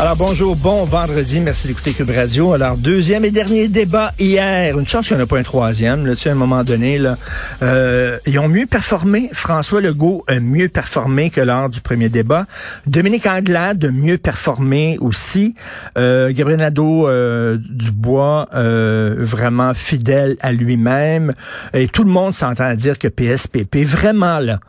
Alors bonjour, bon vendredi, merci d'écouter Cube Radio. Alors deuxième et dernier débat hier, une chance qu'il n'y en a pas un troisième. Là, tu à un moment donné, là, euh, ils ont mieux performé. François Legault a mieux performé que lors du premier débat. Dominique Anglade a mieux performé aussi. Euh, Gabriel Nadeau euh, Dubois, euh, vraiment fidèle à lui-même. Et tout le monde s'entend dire que PSPP, vraiment là,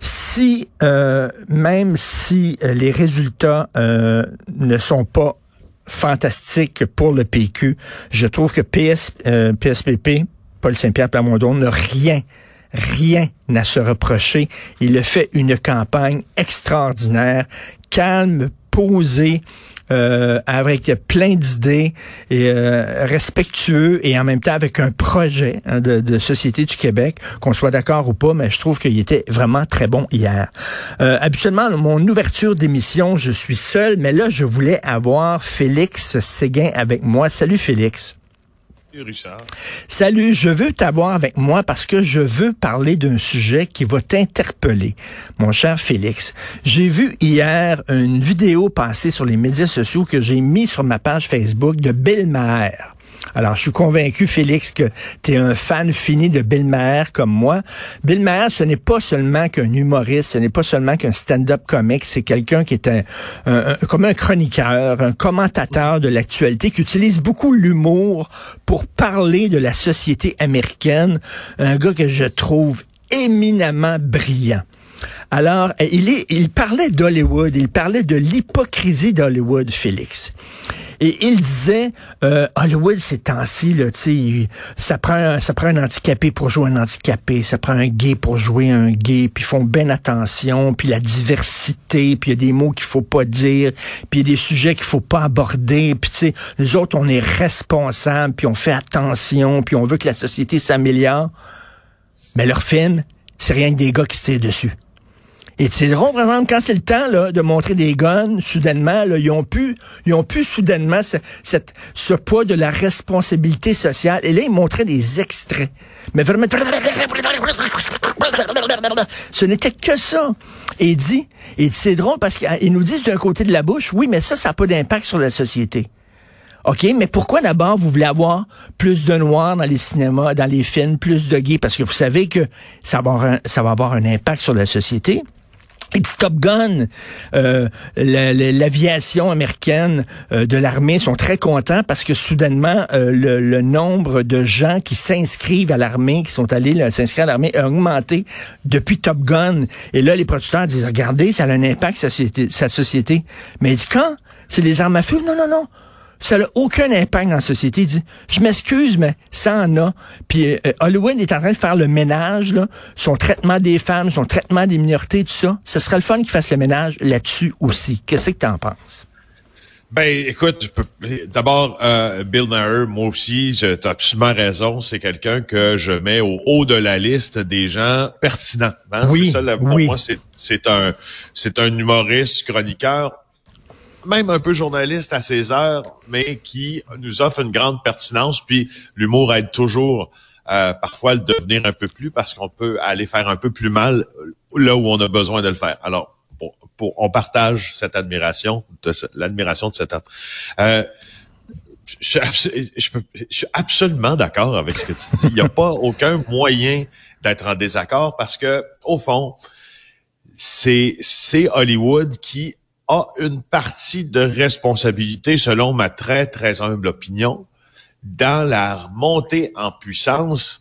si euh, même si euh, les résultats ne sont pas fantastiques pour le PQ, je trouve que PS, euh, PSPP, Paul Saint-Pierre Plamondon, n'a rien rien à se reprocher. Il a fait une campagne extraordinaire, calme, posée, euh, avec plein d'idées et euh, respectueux et en même temps avec un projet hein, de, de, société du Québec, qu'on soit d'accord ou pas, mais je trouve qu'il était vraiment très bon hier. Euh, habituellement, mon ouverture d'émission, je suis seul, mais là, je voulais avoir Félix Séguin avec moi. Salut Félix. Salut, je veux t'avoir avec moi parce que je veux parler d'un sujet qui va t'interpeller, mon cher Félix. J'ai vu hier une vidéo passer sur les médias sociaux que j'ai mis sur ma page Facebook de Bill. Alors, je suis convaincu, Félix, que tu es un fan fini de Bill Maher comme moi. Bill Maher, ce n'est pas seulement qu'un humoriste, ce n'est pas seulement qu'un stand-up comique, c'est quelqu'un qui est un, un, comme un chroniqueur, un commentateur de l'actualité, qui utilise beaucoup l'humour pour parler de la société américaine. Un gars que je trouve éminemment brillant. Alors, il, est, il parlait d'Hollywood, il parlait de l'hypocrisie d'Hollywood, Félix. Et il disait, euh, Hollywood, ces temps-ci, là, ça prend, un, ça prend un handicapé pour jouer un handicapé, ça prend un gay pour jouer un gay, puis ils font bien attention, puis la diversité, puis il y a des mots qu'il faut pas dire, puis il y a des sujets qu'il faut pas aborder, puis tu sais, nous autres, on est responsables, puis on fait attention, puis on veut que la société s'améliore. Mais leur film, c'est rien que des gars qui se tirent dessus. Et c'est drôle, par exemple, quand c'est le temps là, de montrer des guns, soudainement, là, ils ont pu, ils ont pu soudainement ce, ce poids de la responsabilité sociale. Et là, ils montraient des extraits. Mais vraiment, ce n'était que ça. Et dit, et c'est drôle parce qu'ils nous disent d'un côté de la bouche, oui, mais ça, ça n'a pas d'impact sur la société. OK, mais pourquoi d'abord vous voulez avoir plus de noirs dans les cinémas, dans les films, plus de gays? Parce que vous savez que ça va avoir un, ça va avoir un impact sur la société. Et Top Gun, euh, l'aviation américaine euh, de l'armée sont très contents parce que soudainement euh, le, le, nombre de gens qui s'inscrivent à l'armée, qui sont allés s'inscrire à l'armée, a augmenté depuis Top Gun. Et là, les producteurs disent regardez, ça a un impact sur sa société. Sa société. Mais il dit quand? C'est les armes à feu? Non, non, non ça n'a aucun impact dans la société. Il dit, je m'excuse, mais ça en a. Puis euh, Hollywood est en train de faire le ménage, là, son traitement des femmes, son traitement des minorités, tout ça. Ce serait le fun qu'il fasse le ménage là-dessus aussi. Qu'est-ce que tu en penses? Ben, écoute, d'abord, euh, Bill Maher, moi aussi, tu as absolument raison. C'est quelqu'un que je mets au haut de la liste des gens pertinents. Hein? Oui, ça, pour oui. moi, c'est un, c'est un humoriste, chroniqueur même un peu journaliste à ses heures, mais qui nous offre une grande pertinence. Puis l'humour aide toujours euh, parfois à le devenir un peu plus parce qu'on peut aller faire un peu plus mal là où on a besoin de le faire. Alors, pour, pour on partage cette admiration, l'admiration de cet homme. Euh, je, je, suis absolument d'accord avec ce que tu dis. Il n'y a pas aucun moyen d'être en désaccord parce que, au fond, c'est Hollywood qui a une partie de responsabilité, selon ma très, très humble opinion, dans la montée en puissance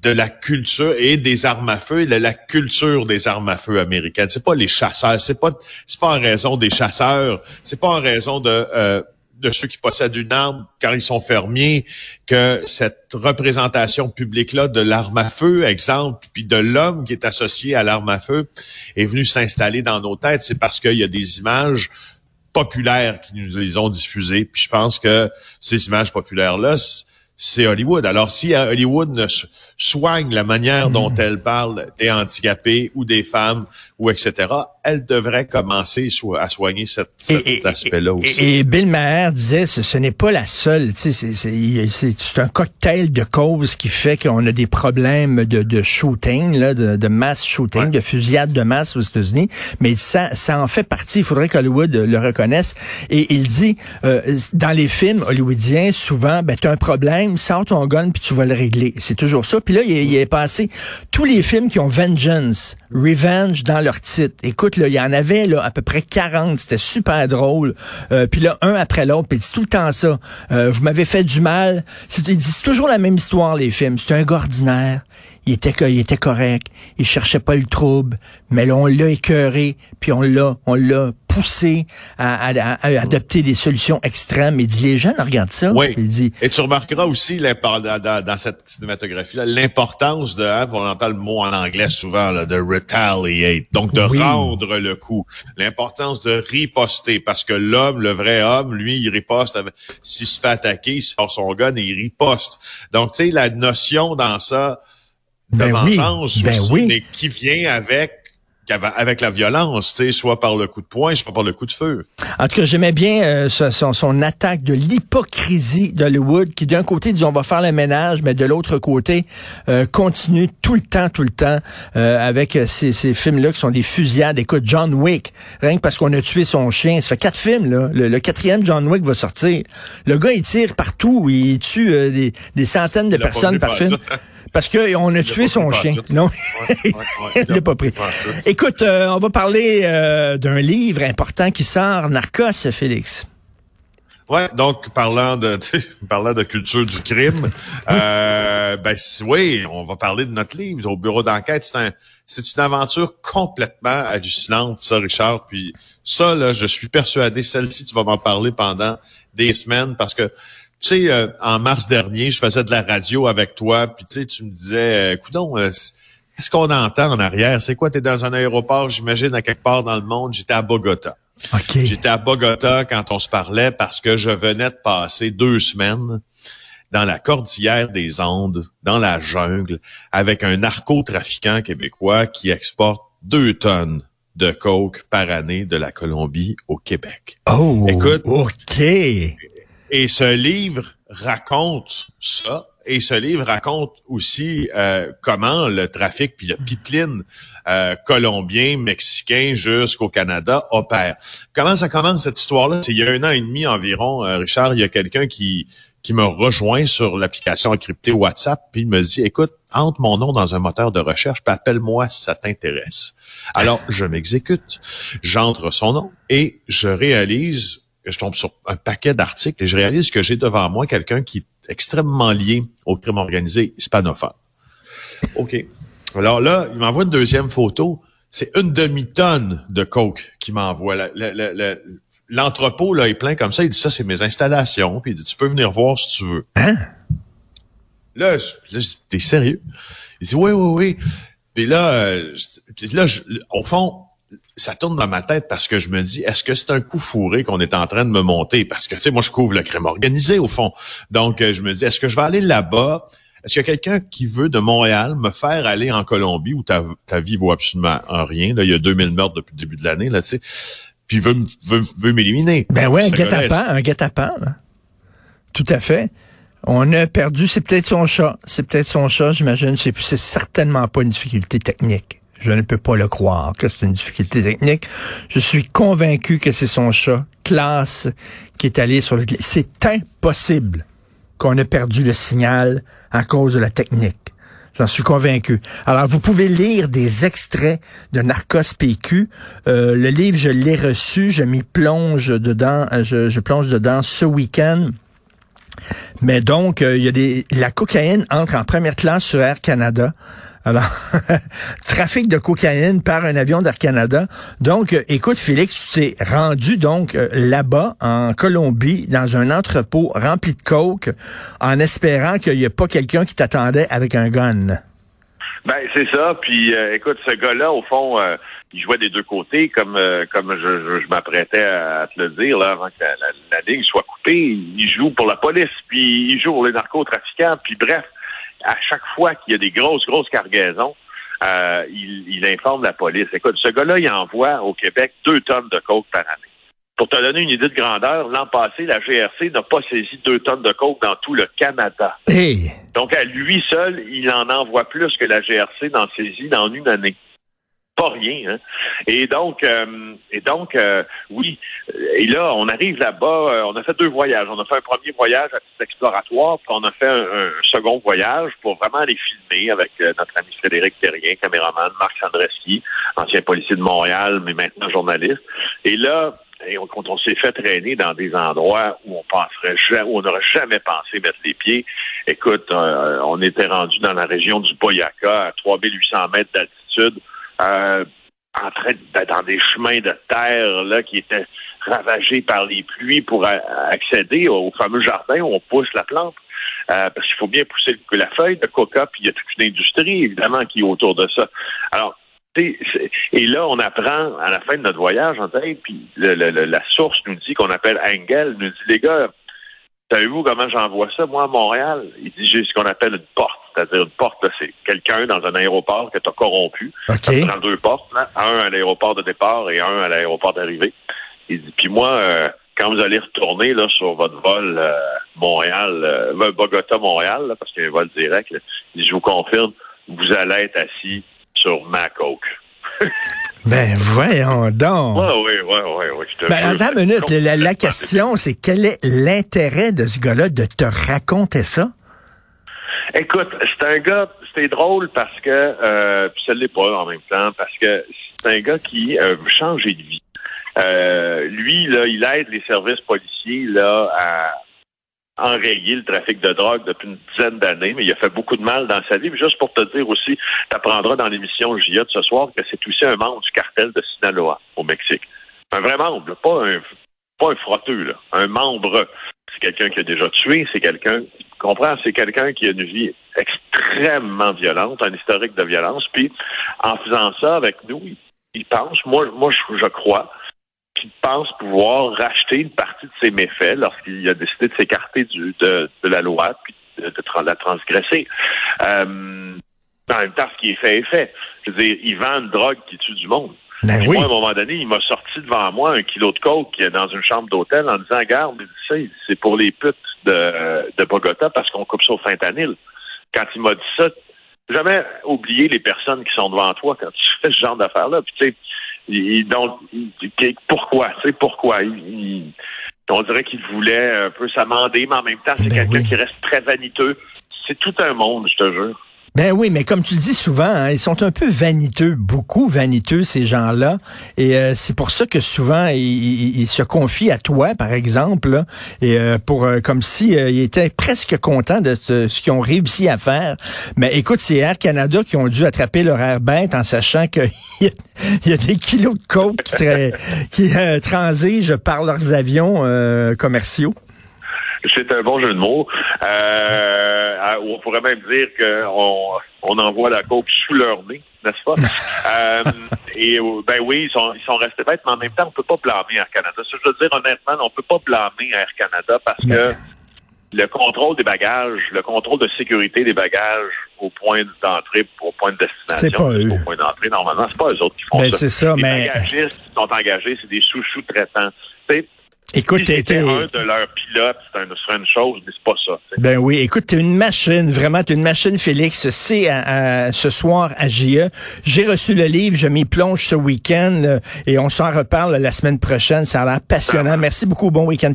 de la culture et des armes à feu, de la culture des armes à feu américaines. C'est pas les chasseurs, c'est pas c'est pas en raison des chasseurs, c'est pas en raison de euh, de ceux qui possèdent une arme quand ils sont fermiers, que cette représentation publique-là de l'arme à feu, exemple, puis de l'homme qui est associé à l'arme à feu, est venu s'installer dans nos têtes. C'est parce qu'il y a des images populaires qui nous les ont diffusées. Puis je pense que ces images populaires-là, c'est Hollywood. Alors, si Hollywood ne soigne la manière dont mm. elle parle des handicapés ou des femmes ou etc., elle devrait commencer à soigner cet, aspect-là aussi. Et, Bill Maher disait, ce, ce n'est pas la seule, c'est un cocktail de causes qui fait qu'on a des problèmes de, de shooting, là, de, de mass shooting, de fusillade de masse aux États-Unis, mais ça, ça en fait partie. Il faudrait qu'Hollywood le reconnaisse. Et il dit, euh, dans les films hollywoodiens, souvent, ben, tu as un problème, sors ton gun puis tu vas le régler. C'est toujours ça. Puis là, il, est passé tous les films qui ont vengeance, revenge dans leur titre. Écoute, là, il y en avait là à peu près 40. C'était super drôle. Euh, puis là, un après l'autre. Puis tout le temps ça. Euh, vous m'avez fait du mal. Dit toujours la même histoire, les films. C'est un gars ordinaire. Il était, il était correct. Il cherchait pas le trouble. Mais là, on l'a écœuré. Puis on l'a, on l'a poussé à, adopter des solutions extrêmes. Il dit, les jeunes regardent ça. Oui. Il dit, Et tu remarqueras aussi dans, dans, cette cinématographie-là l'importance de, hein, on entend le mot en anglais souvent, là, de retaliate, donc de rendre le coup. L'importance de riposter, parce que l'homme, le vrai homme, lui, il riposte. S'il se fait attaquer, il sort son gun et il riposte. Donc, tu sais, la notion dans ça de ben vengeance ben aussi, mais qui vient avec avec la violence, soit par le coup de poing, soit par le coup de feu. En tout cas, j'aimais bien euh, son, son, attaque de l'hypocrisie d'Hollywood, qui d'un côté dit on va faire le ménage, mais de l'autre côté euh, continue tout le temps, tout le temps euh, avec ces, ces films-là qui sont des fusillades. Écoute, John Wick, rien que parce qu'on a tué son chien, ça fait quatre films là. Le, quatrième John Wick va sortir. Le gars il tire partout, il tue des, des, centaines de personnes par film. Parce qu'on a tué son chien. Non, il l'a pas pris. Écoute, euh, on va parler euh, d'un livre important qui sort, Narcos, Félix. Ouais, donc parlant de parlant de culture du crime, euh, ben oui, on va parler de notre livre au bureau d'enquête. C'est un, c'est une aventure complètement hallucinante, ça, Richard. Puis ça, là, je suis persuadé, celle-ci, tu vas m'en parler pendant des semaines parce que tu sais, euh, en mars dernier, je faisais de la radio avec toi, puis tu sais, tu me disais, écoute, euh, qu'est-ce qu'on entend en arrière? C'est quoi? Tu es dans un aéroport, j'imagine, à quelque part dans le monde? J'étais à Bogota. J'étais à Bogota quand on se parlait parce que je venais de passer deux semaines dans la cordillère des Andes, dans la jungle, avec un narcotrafiquant québécois qui exporte deux tonnes de coke par année de la Colombie au Québec. Oh, écoute, ok. Et ce livre raconte ça. Et ce livre raconte aussi euh, comment le trafic puis le pipeline euh, colombien, mexicain jusqu'au Canada opère. Comment ça commence cette histoire-là? C'est il y a un an et demi environ, euh, Richard, il y a quelqu'un qui qui me rejoint sur l'application encryptée WhatsApp, puis il me dit, écoute, entre mon nom dans un moteur de recherche, puis appelle-moi si ça t'intéresse. Alors, je m'exécute, j'entre son nom et je réalise je tombe sur un paquet d'articles et je réalise que j'ai devant moi quelqu'un qui est extrêmement lié au crime organisé hispanophone. OK. Alors là, il m'envoie une deuxième photo. C'est une demi-tonne de coke qu'il m'envoie. L'entrepôt là est plein comme ça. Il dit ça, c'est mes installations. Puis il dit tu peux venir voir si tu veux. Hein? Là, là t'es sérieux? Il dit oui, oui, oui. Puis là, euh, là, au fond, ça tourne dans ma tête parce que je me dis, est-ce que c'est un coup fourré qu'on est en train de me monter? Parce que, tu sais, moi, je couvre le crime organisé, au fond. Donc, euh, je me dis, est-ce que je vais aller là-bas? Est-ce qu'il y a quelqu'un qui veut de Montréal me faire aller en Colombie où ta, ta vie vaut absolument rien? Là, il y a 2000 meurtres depuis le début de l'année, là, tu sais. Puis veut, veut, veut m'éliminer. Ben ouais, un guet-apens, un guet-apens, Tout à fait. On a perdu, c'est peut-être son chat. C'est peut-être son chat, j'imagine. C'est certainement pas une difficulté technique. Je ne peux pas le croire que c'est une difficulté technique. Je suis convaincu que c'est son chat, classe, qui est allé sur le... C'est impossible qu'on ait perdu le signal à cause de la technique. J'en suis convaincu. Alors, vous pouvez lire des extraits de Narcos PQ. Euh, le livre, je l'ai reçu, je m'y plonge dedans, euh, je, plonge dedans ce week-end. Mais donc, euh, il y a des, la cocaïne entre en première classe sur Air Canada. Alors, trafic de cocaïne par un avion d'Air Canada. Donc, euh, écoute, Félix, tu t'es rendu donc euh, là-bas, en Colombie, dans un entrepôt rempli de coke, en espérant qu'il n'y ait pas quelqu'un qui t'attendait avec un gun. Ben c'est ça. Puis euh, écoute, ce gars-là, au fond, il jouait des deux côtés, comme je, m'apprêtais à te le dire avant que la, la, ligne soit coupée. Il joue pour la police, puis il joue pour les narcotrafiquants, puis bref, à chaque fois qu'il y a des grosses grosses cargaisons, il, il informe la police. Écoute, ce gars-là, il envoie au Québec deux tonnes de coke par année. Pour te donner une idée de grandeur, l'an passé, la GRC n'a pas saisi deux tonnes de coke dans tout le Canada. Donc, à lui seul, il en envoie plus que la GRC n'en saisit dans une année pas rien. Hein? Et donc, euh, et donc, euh, oui. Et là, on arrive là-bas. Euh, on a fait deux voyages. On a fait un premier voyage à titre exploratoire, puis on a fait un, second voyage pour vraiment aller filmer avec notre ami Frédéric Terrien, caméraman, Marc Sandreski, ancien policier de Montréal, mais maintenant journaliste. Et là, et quand on s'est fait traîner dans des endroits où on penserait jamais, où on n'aurait jamais pensé mettre les pieds, écoute, on était rendu dans la région du Boyaca, à 3800 mètres d'altitude euh, en train d'être dans des chemins de terre là qui étaient ravagés par les pluies pour accéder au fameux jardin où on pousse la plante. Euh, parce qu'il faut bien pousser la feuille de coca, puis il y a toute une industrie, évidemment, qui est autour de ça. Alors, et là, on apprend à la fin de notre voyage, en tête, puis la source nous dit qu'on appelle Engel, nous dit, les gars, savez-vous comment j'envoie ça, moi, à Montréal? Il dit, j'ai ce qu'on appelle une porte. C'est-à-dire une porte, c'est quelqu'un dans un aéroport que tu as corrompu. Okay. Ça prend deux portes, là, un à l'aéroport de départ et un à l'aéroport d'arrivée. Il dit, puis moi, euh, quand vous allez retourner là sur votre vol euh, Montréal, euh, Bogota-Montréal, parce qu'il y a un vol direct, je vous confirme, vous allez être assis sur ma coke. ben voyons donc. Oui, oui, oui, oui. Ben, attends une minute. La, question, c'est quel est l'intérêt de ce gars-là de te raconter ça? Écoute, c'est un gars, c'est drôle parce que, euh, puis ça l'est pas en même temps, parce que c'est un gars qui a changé de vie. Euh, lui, là, il aide les services policiers là à enrayer le trafic de drogue depuis une dizaine d'années, mais il a fait beaucoup de mal dans sa vie. juste pour te dire aussi, tu apprendras dans l'émission JA de ce soir que c'est aussi un membre du cartel de Sinaloa au Mexique. Un vrai membre, pas un pas un frotteux, là. un membre. C'est quelqu'un qui a déjà tué, c'est quelqu'un comprends, c'est quelqu'un qui a une vie extrêmement violente, un historique de violence. Puis, en faisant ça avec nous, il, pense, moi, moi, je, crois, qu'il pense pouvoir racheter une partie de ses méfaits lorsqu'il a décidé de s'écarter de, la loi puis de, la transgresser. Euh, en même temps, ce qui est fait est fait. Je veux dire, il vend une drogue qui tue du monde. Ben moi, à un moment donné, il m'a sorti devant moi un kilo de coke dans une chambre d'hôtel en disant, garde, c'est pour les putes de, de Bogota parce qu'on coupe ça au fentanyl. Quand il m'a dit ça, jamais oublier les personnes qui sont devant toi quand tu fais ce genre d'affaires-là. Puis tu sais, donc pourquoi, tu sais pourquoi? On dirait qu'il voulait un peu s'amender, mais en même temps, c'est ben quelqu'un qui reste très vaniteux. C'est tout un monde, je te jure. Ben oui, mais comme tu le dis souvent, hein, ils sont un peu vaniteux, beaucoup vaniteux ces gens-là, et euh, c'est pour ça que souvent ils, se confient à toi, par exemple, et euh, pour euh, comme si ils étaient presque contents de ce, qu'ils ont réussi à faire. Mais écoute, c'est Air Canada qui ont dû attraper leur air bête en sachant qu'il y, a des kilos de coke qui, qui transigent par leurs avions commerciaux. C'est un bon jeu de mots. Euh, on pourrait même dire qu'on on envoie la coke sous leur nez, n'est-ce pas? euh, et ben oui, ils sont, ils sont restés bêtes, mais en même temps, on peut pas blâmer Air Canada. Ça, je veux dire honnêtement, on peut pas blâmer Air Canada parce que le contrôle des bagages, le contrôle de sécurité des bagages au point d'entrée, au point de destination, pas eux. au point d'entrée, normalement, c'est pas eux autres qui font ben, ça. C'est ça, les mais... bagagistes qui sont engagés, c'est des sous-sous traitants. Écoute, si c'était un de leurs pilotes, c'est une chose, mais c'est pas ça. Ben oui, écoute, t'es une machine, vraiment, t'es une machine, Félix. C'est ce soir à JE. J'ai reçu le livre, je m'y plonge ce week-end euh, et on s'en reparle la semaine prochaine. Ça a l'air passionnant. Merci beaucoup, bon week-end.